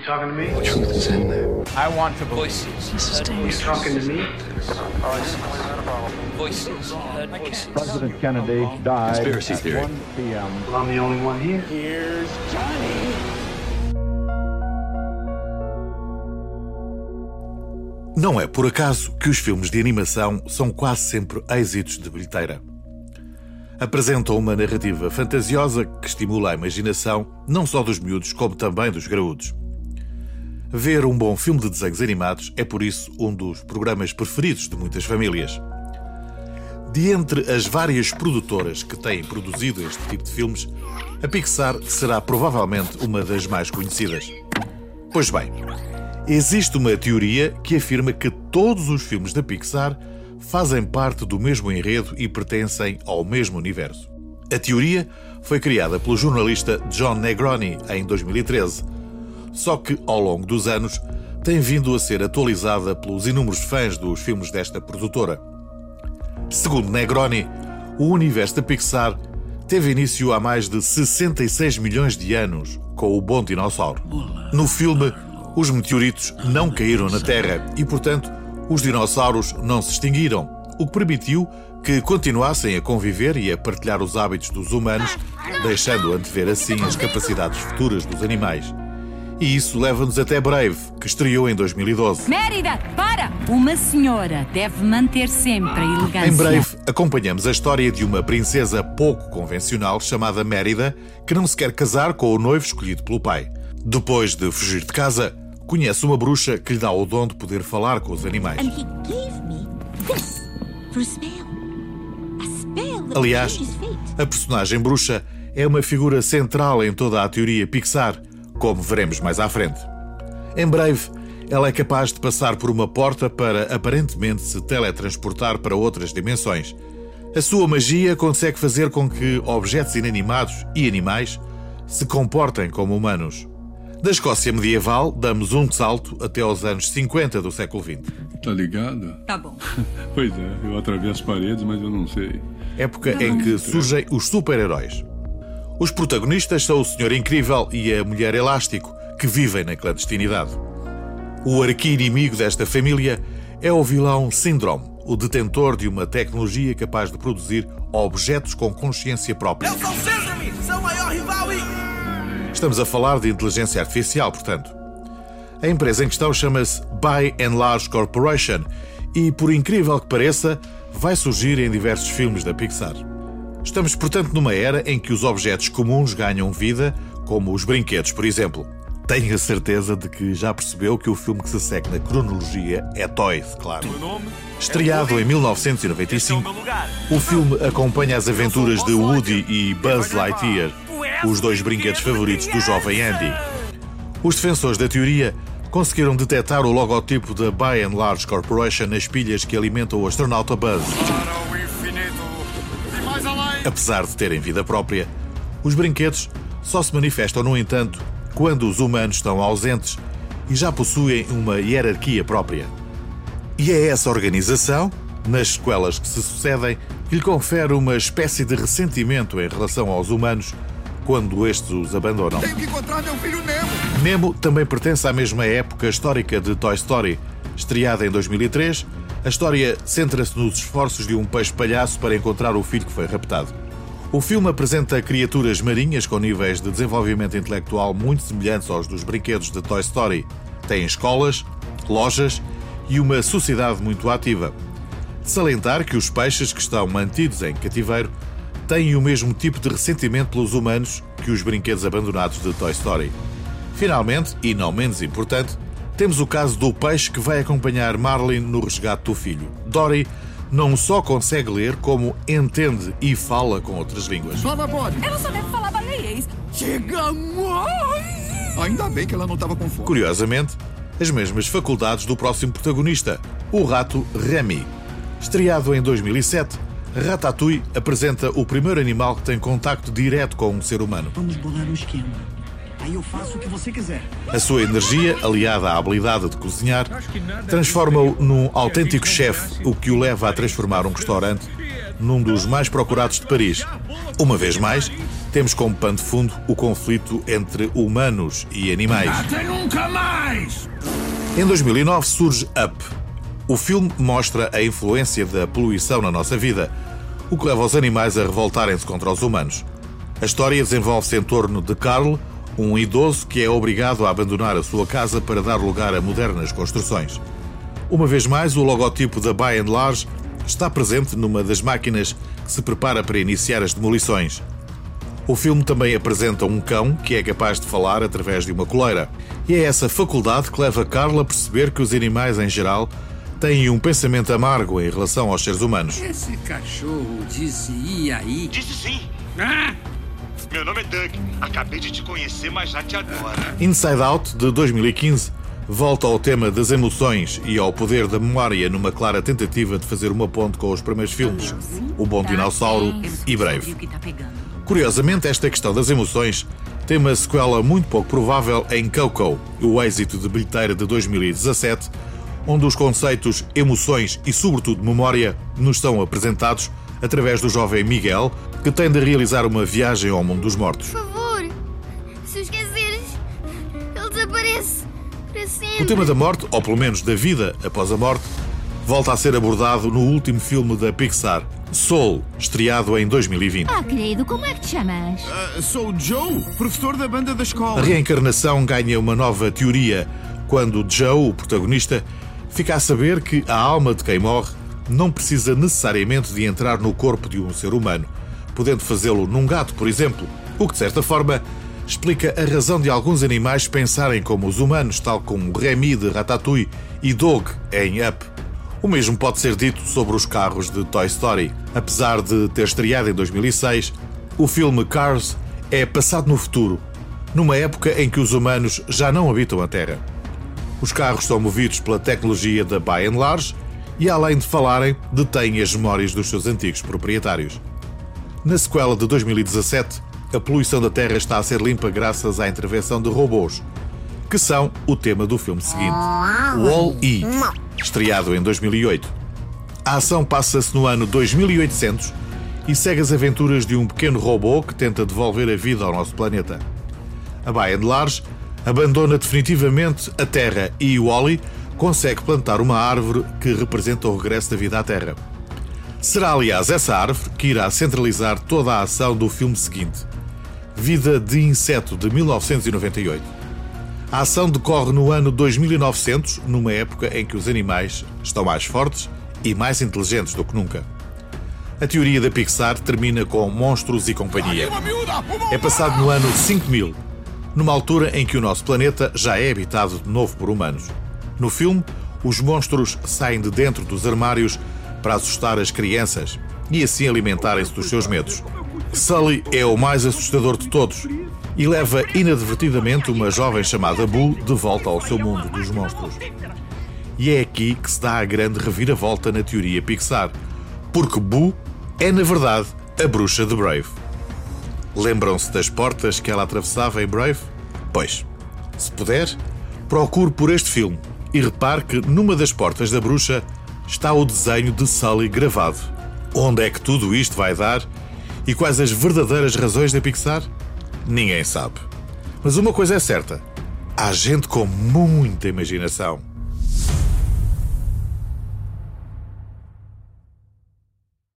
You talking to me? The truth is in there. I want to voices. This is You dangerous. talking to me? Voices. President Kennedy died Conspiracy at theory. 1 p.m. Well, I'm the only one here. Não é por acaso que os filmes de animação são quase sempre êxitos de bilheteira. Apresentam uma narrativa fantasiosa que estimula a imaginação não só dos miúdos, como também dos graúdos. Ver um bom filme de desenhos animados é, por isso, um dos programas preferidos de muitas famílias. De entre as várias produtoras que têm produzido este tipo de filmes, a Pixar será provavelmente uma das mais conhecidas. Pois bem, existe uma teoria que afirma que todos os filmes da Pixar fazem parte do mesmo enredo e pertencem ao mesmo universo. A teoria foi criada pelo jornalista John Negroni em 2013, só que ao longo dos anos tem vindo a ser atualizada pelos inúmeros fãs dos filmes desta produtora. Segundo Negroni, o universo da Pixar teve início há mais de 66 milhões de anos com o Bom Dinossauro. No filme, os meteoritos não caíram na Terra e, portanto, os dinossauros não se extinguiram, o que permitiu que continuassem a conviver e a partilhar os hábitos dos humanos, deixando antever assim as capacidades futuras dos animais. E isso leva-nos até Brave, que estreou em 2012. Mérida, para! Uma senhora deve manter sempre a elegância. Em breve, acompanhamos a história de uma princesa pouco convencional chamada Mérida, que não se quer casar com o noivo escolhido pelo pai. Depois de fugir de casa, conhece uma bruxa que lhe dá o dom de poder falar com os animais. Aliás, a personagem bruxa é uma figura central em toda a teoria Pixar, como veremos mais à frente. Em breve, ela é capaz de passar por uma porta para aparentemente se teletransportar para outras dimensões. A sua magia consegue fazer com que objetos inanimados e animais se comportem como humanos. Da Escócia medieval, damos um salto até aos anos 50 do século XX. Tá ligado? Tá bom. Pois é, eu atravesso paredes, mas eu não sei. época em que surgem os super-heróis. Os protagonistas são o Senhor Incrível e a Mulher Elástico, que vivem na clandestinidade. O arqui-inimigo desta família é o vilão Syndrome, o detentor de uma tecnologia capaz de produzir objetos com consciência própria. Eu sou Sesame, seu maior rival e... Estamos a falar de inteligência artificial, portanto. A empresa em questão chama-se By and Large Corporation e, por incrível que pareça, vai surgir em diversos filmes da Pixar. Estamos, portanto, numa era em que os objetos comuns ganham vida, como os brinquedos, por exemplo. Tenho a certeza de que já percebeu que o filme que se segue na cronologia é Toys, claro. Estreado em 1995, o filme acompanha as aventuras de Woody e Buzz Lightyear, os dois brinquedos favoritos do jovem Andy. Os defensores da teoria conseguiram detectar o logotipo da By and Large Corporation nas pilhas que alimentam o astronauta Buzz. Apesar de terem vida própria, os brinquedos só se manifestam, no entanto, quando os humanos estão ausentes e já possuem uma hierarquia própria. E é essa organização, nas sequelas que se sucedem, que lhe confere uma espécie de ressentimento em relação aos humanos quando estes os abandonam. Tenho que encontrar meu filho Nemo. Nemo também pertence à mesma época histórica de Toy Story. Estreada em 2003, a história centra-se nos esforços de um peixe-palhaço para encontrar o filho que foi raptado. O filme apresenta criaturas marinhas com níveis de desenvolvimento intelectual muito semelhantes aos dos brinquedos de Toy Story. Tem escolas, lojas e uma sociedade muito ativa. De salientar que os peixes que estão mantidos em cativeiro têm o mesmo tipo de ressentimento pelos humanos que os brinquedos abandonados de Toy Story. Finalmente, e não menos importante, temos o caso do peixe que vai acompanhar Marlin no resgate do filho. Dory não só consegue ler, como entende e fala com outras línguas. Fala, pode. Ela só deve falar baleiês. Chega mais! Ainda bem que ela não tava com fome. Curiosamente, as mesmas faculdades do próximo protagonista, o rato Remy. Estreado em 2007, Ratatouille apresenta o primeiro animal que tem contacto direto com um ser humano. Vamos bolar um esquema. Aí eu faço o que você quiser. A sua energia, aliada à habilidade de cozinhar, transforma-o num autêntico chefe, o que o leva a transformar um restaurante num dos mais procurados de Paris. Uma vez mais, temos como pano de fundo o conflito entre humanos e animais. Até nunca mais! Em 2009 surge Up. O filme mostra a influência da poluição na nossa vida, o que leva os animais a revoltarem-se contra os humanos. A história desenvolve-se em torno de Carl, um idoso que é obrigado a abandonar a sua casa para dar lugar a modernas construções. Uma vez mais, o logotipo da By and Large está presente numa das máquinas que se prepara para iniciar as demolições. O filme também apresenta um cão que é capaz de falar através de uma coleira. E é essa faculdade que leva Carla a perceber que os animais em geral têm um pensamento amargo em relação aos seres humanos. Esse cachorro disse e aí? Disse sim. Ah! Meu nome é Doug. Acabei de te conhecer, mas já te adoro. Inside Out, de 2015, volta ao tema das emoções e ao poder da memória numa clara tentativa de fazer uma ponte com os primeiros filmes, O Bom Dinossauro e Brave. Curiosamente, esta questão das emoções tem uma sequela muito pouco provável em Coco, o êxito de bilheteira de 2017, onde os conceitos emoções e, sobretudo, memória nos são apresentados através do jovem Miguel, que tem de realizar uma viagem ao mundo dos mortos. Por favor, se esqueceres, ele desaparece para sempre. O tema da morte, ou pelo menos da vida após a morte, volta a ser abordado no último filme da Pixar, Soul, estreado em 2020. Ah, querido, como é que te chamas? Uh, sou o Joe, professor da banda da A escola. reencarnação ganha uma nova teoria quando Joe, o protagonista, fica a saber que a alma de quem morre não precisa necessariamente de entrar no corpo de um ser humano, podendo fazê-lo num gato, por exemplo, o que de certa forma explica a razão de alguns animais pensarem como os humanos, tal como Remy de Ratatouille e Dog em Up. O mesmo pode ser dito sobre os carros de Toy Story. Apesar de ter estreado em 2006, o filme Cars é passado no futuro, numa época em que os humanos já não habitam a Terra. Os carros são movidos pela tecnologia da By and Large e, além de falarem, detêm as memórias dos seus antigos proprietários. Na sequela de 2017, a poluição da Terra está a ser limpa graças à intervenção de robôs, que são o tema do filme seguinte, Wall-E, estreado em 2008. A ação passa-se no ano 2800 e segue as aventuras de um pequeno robô que tenta devolver a vida ao nosso planeta. A By and Large abandona definitivamente a Terra e Wally consegue plantar uma árvore que representa o regresso da vida à Terra. Será, aliás, essa árvore que irá centralizar toda a ação do filme seguinte, Vida de Inseto, de 1998. A ação decorre no ano 2900, numa época em que os animais estão mais fortes e mais inteligentes do que nunca. A teoria da Pixar termina com Monstros e Companhia. É passado no ano 5000, numa altura em que o nosso planeta já é habitado de novo por humanos. No filme, os monstros saem de dentro dos armários para assustar as crianças e assim alimentarem-se dos seus medos. Sully é o mais assustador de todos e leva inadvertidamente uma jovem chamada Boo de volta ao seu mundo dos monstros. E é aqui que se dá a grande reviravolta na teoria Pixar, porque Boo é, na verdade, a bruxa de Brave. Lembram-se das portas que ela atravessava em Brave? Pois, se puder, procure por este filme e repare que numa das portas da bruxa está o desenho de Sully gravado. Onde é que tudo isto vai dar e quais as verdadeiras razões da Pixar? Ninguém sabe. Mas uma coisa é certa: há gente com muita imaginação.